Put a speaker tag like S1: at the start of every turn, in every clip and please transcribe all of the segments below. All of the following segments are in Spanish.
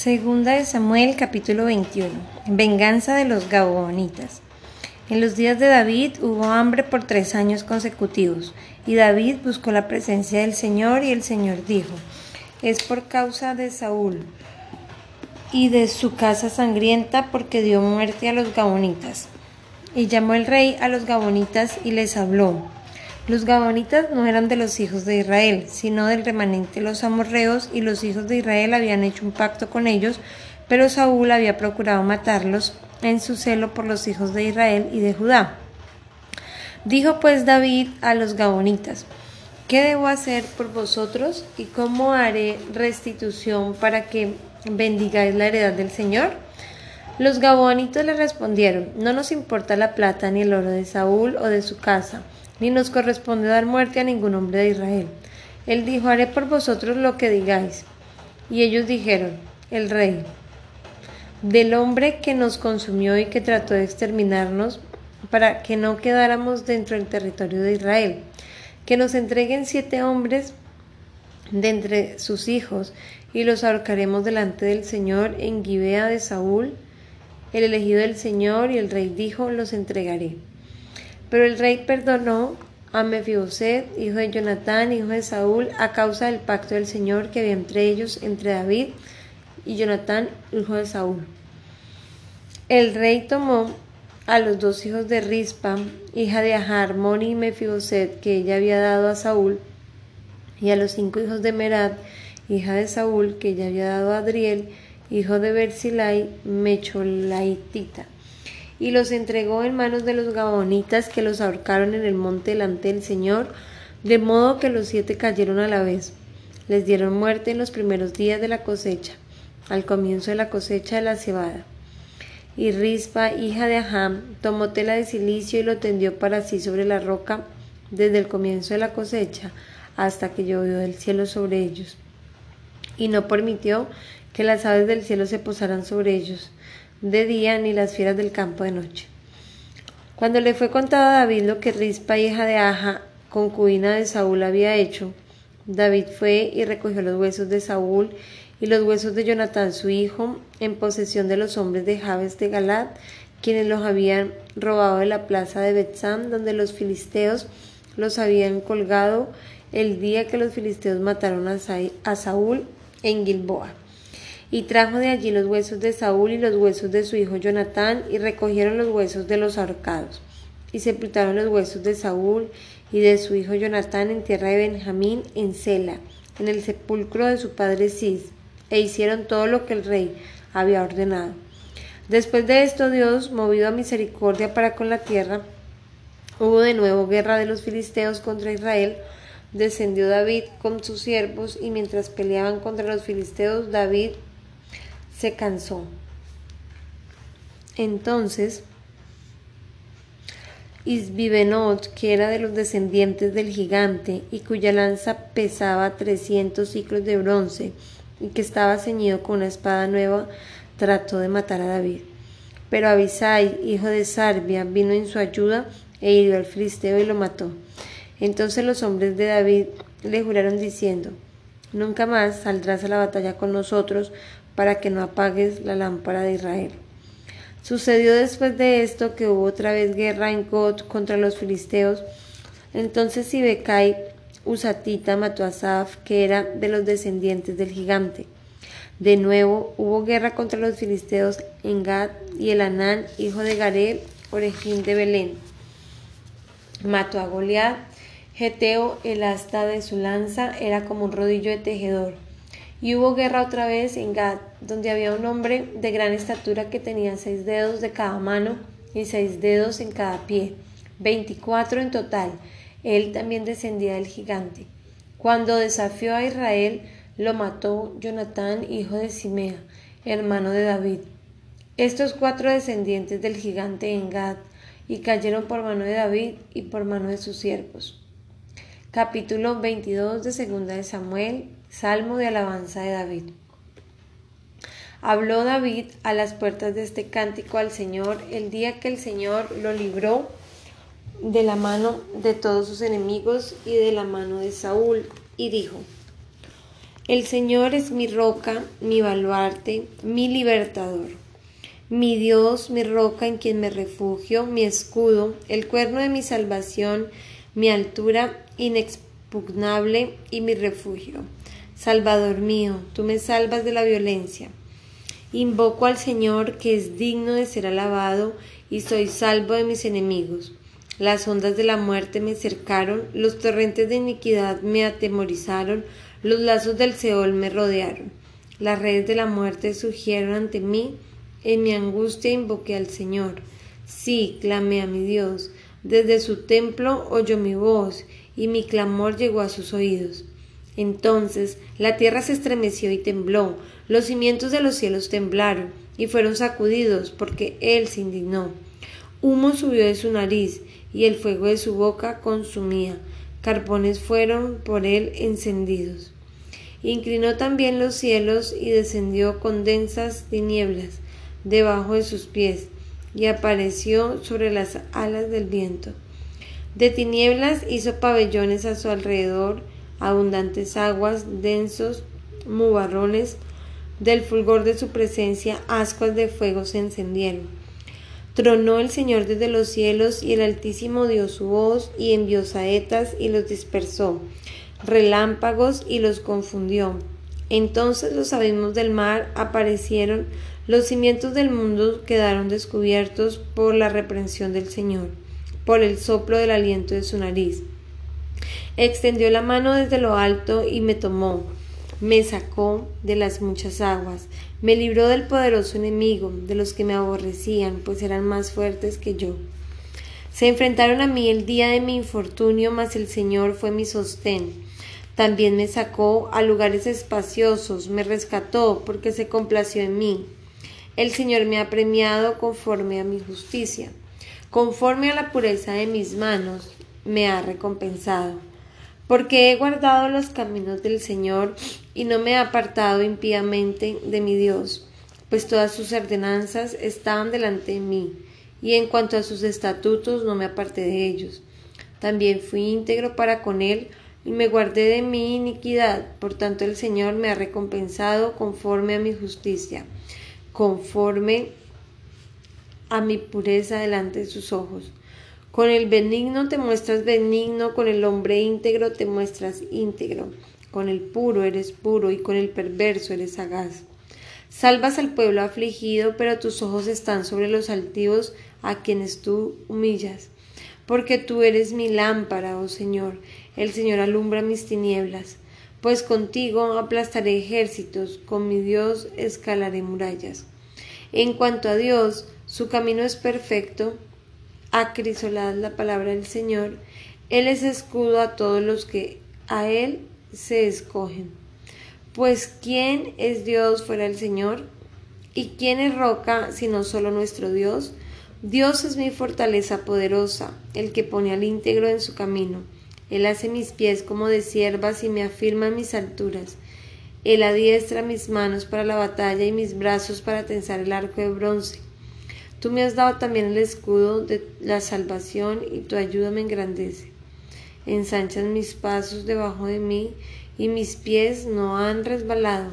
S1: Segunda de Samuel capítulo 21. Venganza de los Gabonitas. En los días de David hubo hambre por tres años consecutivos, y David buscó la presencia del Señor, y el Señor dijo, es por causa de Saúl y de su casa sangrienta, porque dio muerte a los Gabonitas. Y llamó el rey a los Gabonitas y les habló. Los Gabonitas no eran de los hijos de Israel, sino del remanente de los amorreos, y los hijos de Israel habían hecho un pacto con ellos, pero Saúl había procurado matarlos en su celo por los hijos de Israel y de Judá. Dijo pues David a los Gabonitas, ¿qué debo hacer por vosotros y cómo haré restitución para que bendigáis la heredad del Señor? Los Gabonitas le respondieron, no nos importa la plata ni el oro de Saúl o de su casa, ni nos corresponde dar muerte a ningún hombre de Israel. Él dijo, haré por vosotros lo que digáis. Y ellos dijeron, el rey, del hombre que nos consumió y que trató de exterminarnos para que no quedáramos dentro del territorio de Israel, que nos entreguen siete hombres de entre sus hijos y los ahorcaremos delante del Señor en Gibea de Saúl, el elegido del Señor, y el rey dijo, los entregaré. Pero el rey perdonó a Mefiboset, hijo de Jonatán, hijo de Saúl, a causa del pacto del Señor que había entre ellos, entre David y Jonatán, hijo de Saúl. El rey tomó a los dos hijos de Rispa, hija de Ahar, Moni y Mefiboset, que ella había dado a Saúl, y a los cinco hijos de Merad, hija de Saúl, que ella había dado a Adriel, hijo de Berzilai, Mecholaitita y los entregó en manos de los gabonitas que los ahorcaron en el monte delante del Señor, de modo que los siete cayeron a la vez. Les dieron muerte en los primeros días de la cosecha, al comienzo de la cosecha de la cebada. Y Rispa, hija de Aham, tomó tela de silicio y lo tendió para sí sobre la roca desde el comienzo de la cosecha hasta que llovió del cielo sobre ellos. Y no permitió que las aves del cielo se posaran sobre ellos, de día ni las fieras del campo de noche. Cuando le fue contado a David lo que Rispa, hija de Aja, concubina de Saúl, había hecho, David fue y recogió los huesos de Saúl y los huesos de Jonatán su hijo en posesión de los hombres de Jabes de Galad, quienes los habían robado de la plaza de Betzam, donde los filisteos los habían colgado el día que los filisteos mataron a Saúl en Gilboa. Y trajo de allí los huesos de Saúl y los huesos de su hijo Jonatán, y recogieron los huesos de los ahorcados. Y sepultaron los huesos de Saúl y de su hijo Jonatán en tierra de Benjamín, en Sela, en el sepulcro de su padre Cis, e hicieron todo lo que el rey había ordenado. Después de esto, Dios, movido a misericordia para con la tierra, hubo de nuevo guerra de los filisteos contra Israel, descendió David con sus siervos y mientras peleaban contra los filisteos, David se cansó. Entonces, Isbibenot, que era de los descendientes del gigante y cuya lanza pesaba trescientos ciclos de bronce y que estaba ceñido con una espada nueva, trató de matar a David. Pero Abisai, hijo de Sarbia, vino en su ayuda e hirió al filisteo y lo mató. Entonces los hombres de David le juraron diciendo, Nunca más saldrás a la batalla con nosotros, para que no apagues la lámpara de Israel. Sucedió después de esto que hubo otra vez guerra en God contra los filisteos. Entonces Sibecai Usatita mató a Saf, que era de los descendientes del gigante. De nuevo hubo guerra contra los filisteos en Gad y el Anán, hijo de Gareb, orejín de Belén. Mató a Goliat. Geteo, el asta de su lanza, era como un rodillo de tejedor. Y hubo guerra otra vez en Gad, donde había un hombre de gran estatura que tenía seis dedos de cada mano y seis dedos en cada pie, veinticuatro en total. Él también descendía del gigante. Cuando desafió a Israel, lo mató Jonatán, hijo de Simea, hermano de David. Estos cuatro descendientes del gigante en Gad, y cayeron por mano de David y por mano de sus siervos. Capítulo 22 de Segunda de Samuel, Salmo de alabanza de David. Habló David a las puertas de este cántico al Señor el día que el Señor lo libró de la mano de todos sus enemigos y de la mano de Saúl, y dijo, El Señor es mi roca, mi baluarte, mi libertador. Mi Dios, mi roca en quien me refugio, mi escudo, el cuerno de mi salvación, mi altura inexpugnable y mi refugio. Salvador mío, tú me salvas de la violencia. Invoco al Señor que es digno de ser alabado y soy salvo de mis enemigos. Las ondas de la muerte me cercaron, los torrentes de iniquidad me atemorizaron, los lazos del Seol me rodearon. Las redes de la muerte surgieron ante mí, en mi angustia invoqué al Señor. Sí, clamé a mi Dios. Desde su templo oyó mi voz, y mi clamor llegó a sus oídos. Entonces la tierra se estremeció y tembló, los cimientos de los cielos temblaron, y fueron sacudidos, porque él se indignó. Humo subió de su nariz, y el fuego de su boca consumía. Carbones fueron por él encendidos. Inclinó también los cielos y descendió con densas tinieblas debajo de sus pies y apareció sobre las alas del viento. De tinieblas hizo pabellones a su alrededor, abundantes aguas, densos mubarrones, del fulgor de su presencia ascuas de fuego se encendieron. Tronó el Señor desde los cielos y el Altísimo dio su voz y envió saetas y los dispersó, relámpagos y los confundió. Entonces los abismos del mar aparecieron los cimientos del mundo quedaron descubiertos por la reprensión del Señor, por el soplo del aliento de su nariz. Extendió la mano desde lo alto y me tomó, me sacó de las muchas aguas, me libró del poderoso enemigo, de los que me aborrecían, pues eran más fuertes que yo. Se enfrentaron a mí el día de mi infortunio, mas el Señor fue mi sostén. También me sacó a lugares espaciosos, me rescató, porque se complació en mí. El Señor me ha premiado conforme a mi justicia, conforme a la pureza de mis manos me ha recompensado. Porque he guardado los caminos del Señor y no me he apartado impíamente de mi Dios, pues todas sus ordenanzas estaban delante de mí, y en cuanto a sus estatutos no me aparté de ellos. También fui íntegro para con él, y me guardé de mi iniquidad, por tanto el Señor me ha recompensado conforme a mi justicia conforme a mi pureza delante de sus ojos. Con el benigno te muestras benigno, con el hombre íntegro te muestras íntegro, con el puro eres puro y con el perverso eres sagaz. Salvas al pueblo afligido, pero tus ojos están sobre los altivos a quienes tú humillas. Porque tú eres mi lámpara, oh Señor, el Señor alumbra mis tinieblas pues contigo aplastaré ejércitos, con mi Dios escalaré murallas. En cuanto a Dios, su camino es perfecto, acrisolad la palabra del Señor, Él es escudo a todos los que a Él se escogen. Pues ¿quién es Dios fuera el Señor? ¿Y quién es roca sino solo nuestro Dios? Dios es mi fortaleza poderosa, el que pone al íntegro en su camino. Él hace mis pies como de siervas y me afirma en mis alturas. Él adiestra mis manos para la batalla y mis brazos para tensar el arco de bronce. Tú me has dado también el escudo de la salvación y tu ayuda me engrandece. Ensanchas mis pasos debajo de mí y mis pies no han resbalado.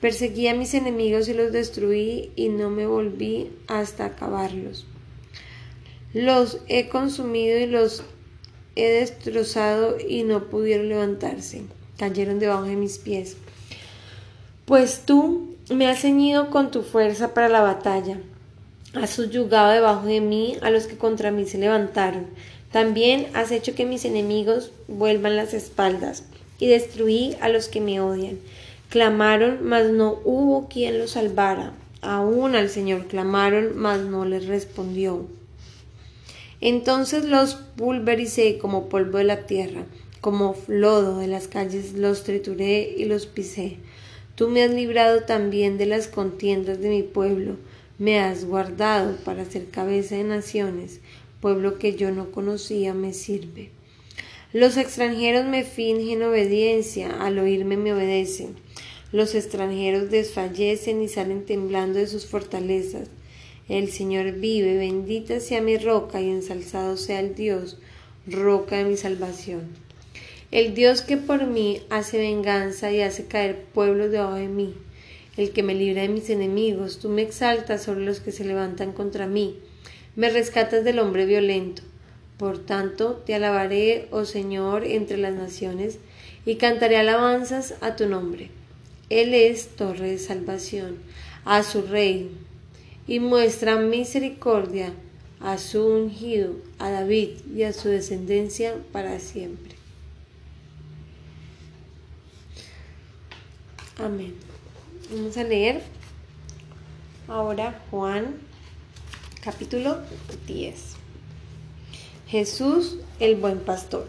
S1: Perseguí a mis enemigos y los destruí y no me volví hasta acabarlos. Los he consumido y los he destrozado y no pudieron levantarse, cayeron debajo de mis pies. Pues tú me has ceñido con tu fuerza para la batalla, has subyugado debajo de mí a los que contra mí se levantaron. También has hecho que mis enemigos vuelvan las espaldas y destruí a los que me odian. Clamaron, mas no hubo quien los salvara. Aún al Señor clamaron, mas no les respondió. Entonces los pulvericé como polvo de la tierra, como lodo de las calles los trituré y los pisé. Tú me has librado también de las contiendas de mi pueblo, me has guardado para ser cabeza de naciones, pueblo que yo no conocía me sirve. Los extranjeros me fingen obediencia, al oírme me obedecen. Los extranjeros desfallecen y salen temblando de sus fortalezas. El Señor vive, bendita sea mi roca y ensalzado sea el Dios, roca de mi salvación. El Dios que por mí hace venganza y hace caer pueblos debajo de mí. El que me libra de mis enemigos, tú me exaltas sobre los que se levantan contra mí. Me rescatas del hombre violento. Por tanto, te alabaré, oh Señor, entre las naciones, y cantaré alabanzas a tu nombre. Él es torre de salvación a su rey, y muestra misericordia a su ungido, a David y a su descendencia para siempre. Amén. Vamos a leer ahora Juan capítulo 10. Jesús el buen pastor.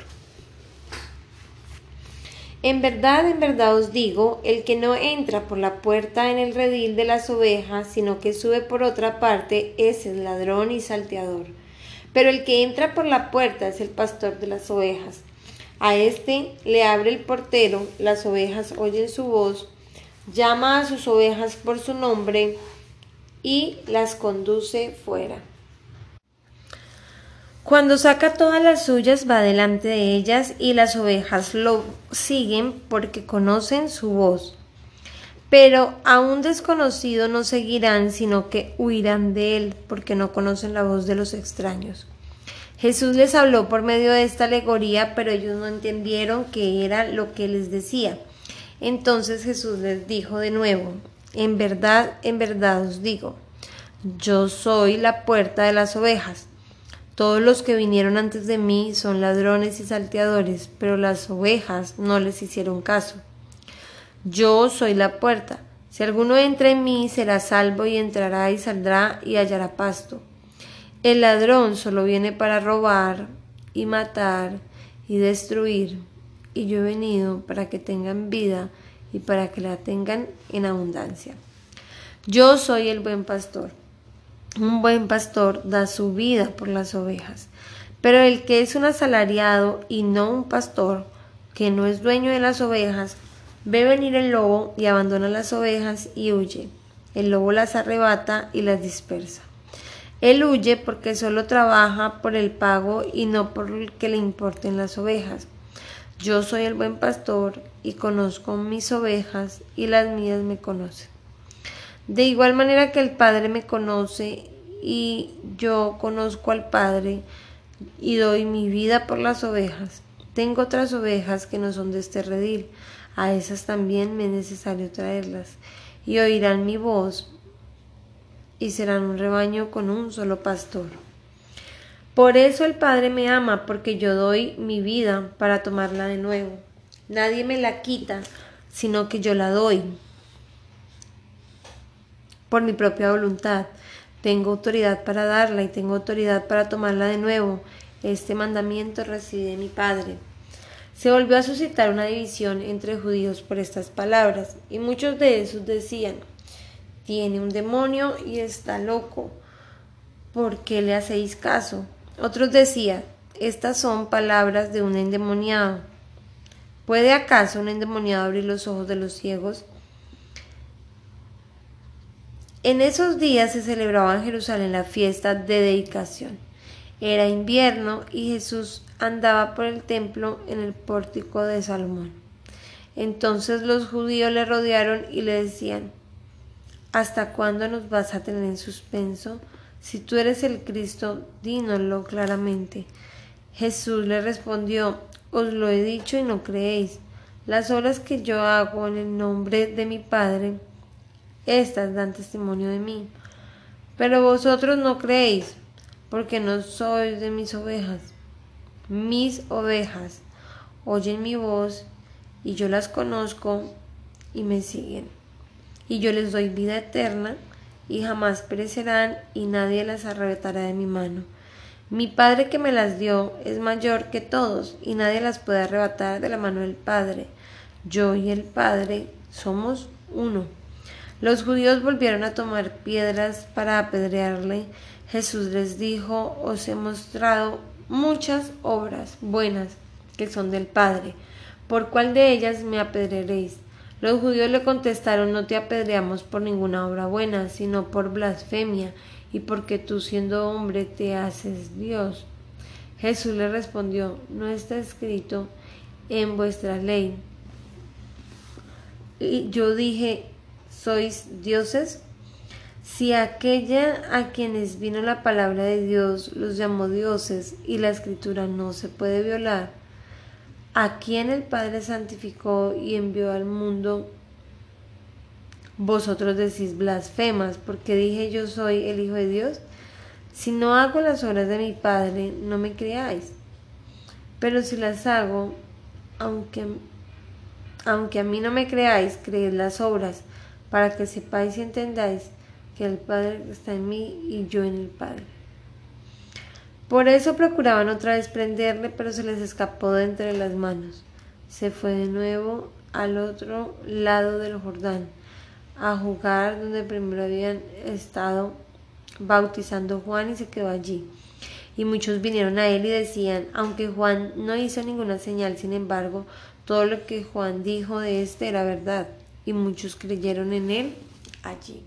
S1: En verdad, en verdad os digo, el que no entra por la puerta en el redil de las ovejas, sino que sube por otra parte, es el ladrón y salteador. Pero el que entra por la puerta es el pastor de las ovejas. A éste le abre el portero, las ovejas oyen su voz, llama a sus ovejas por su nombre y las conduce fuera. Cuando saca todas las suyas va delante de ellas y las ovejas lo siguen porque conocen su voz. Pero a un desconocido no seguirán, sino que huirán de él porque no conocen la voz de los extraños. Jesús les habló por medio de esta alegoría, pero ellos no entendieron qué era lo que les decía. Entonces Jesús les dijo de nuevo, en verdad, en verdad os digo, yo soy la puerta de las ovejas. Todos los que vinieron antes de mí son ladrones y salteadores, pero las ovejas no les hicieron caso. Yo soy la puerta. Si alguno entra en mí, será salvo y entrará y saldrá y hallará pasto. El ladrón solo viene para robar y matar y destruir y yo he venido para que tengan vida y para que la tengan en abundancia. Yo soy el buen pastor. Un buen pastor da su vida por las ovejas, pero el que es un asalariado y no un pastor, que no es dueño de las ovejas, ve venir el lobo y abandona las ovejas y huye. El lobo las arrebata y las dispersa. Él huye porque solo trabaja por el pago y no por el que le importen las ovejas. Yo soy el buen pastor y conozco mis ovejas y las mías me conocen. De igual manera que el Padre me conoce y yo conozco al Padre y doy mi vida por las ovejas. Tengo otras ovejas que no son de este redil, a esas también me es necesario traerlas, y oirán mi voz, y serán un rebaño con un solo pastor. Por eso el Padre me ama, porque yo doy mi vida para tomarla de nuevo. Nadie me la quita, sino que yo la doy por mi propia voluntad. Tengo autoridad para darla y tengo autoridad para tomarla de nuevo. Este mandamiento reside de mi Padre. Se volvió a suscitar una división entre judíos por estas palabras, y muchos de esos decían, tiene un demonio y está loco. ¿Por qué le hacéis caso? Otros decían, estas son palabras de un endemoniado. ¿Puede acaso un endemoniado abrir los ojos de los ciegos? En esos días se celebraba en Jerusalén la fiesta de dedicación. Era invierno y Jesús andaba por el templo en el pórtico de Salomón. Entonces los judíos le rodearon y le decían, ¿Hasta cuándo nos vas a tener en suspenso? Si tú eres el Cristo, dínoslo claramente. Jesús le respondió, Os lo he dicho y no creéis. Las obras que yo hago en el nombre de mi Padre, estas dan testimonio de mí. Pero vosotros no creéis, porque no sois de mis ovejas. Mis ovejas oyen mi voz, y yo las conozco y me siguen. Y yo les doy vida eterna, y jamás perecerán y nadie las arrebatará de mi mano. Mi Padre que me las dio es mayor que todos y nadie las puede arrebatar de la mano del Padre. Yo y el Padre somos uno. Los judíos volvieron a tomar piedras para apedrearle. Jesús les dijo, os he mostrado muchas obras buenas que son del Padre. ¿Por cuál de ellas me apedrearéis? Los judíos le contestaron no te apedreamos por ninguna obra buena, sino por blasfemia, y porque tú siendo hombre te haces Dios. Jesús le respondió, no está escrito, en vuestra ley. Y yo dije, ¿sois dioses? Si aquella a quienes vino la palabra de Dios los llamó dioses y la escritura no se puede violar, a quien el Padre santificó y envió al mundo, vosotros decís blasfemas, porque dije yo soy el Hijo de Dios. Si no hago las obras de mi Padre, no me creáis. Pero si las hago, aunque, aunque a mí no me creáis, creed las obras, para que sepáis y entendáis que el Padre está en mí y yo en el Padre. Por eso procuraban otra vez prenderle, pero se les escapó de entre las manos. Se fue de nuevo al otro lado del Jordán, a jugar donde primero habían estado bautizando Juan y se quedó allí. Y muchos vinieron a él y decían, aunque Juan no hizo ninguna señal, sin embargo, todo lo que Juan dijo de éste era verdad, y muchos creyeron en él allí.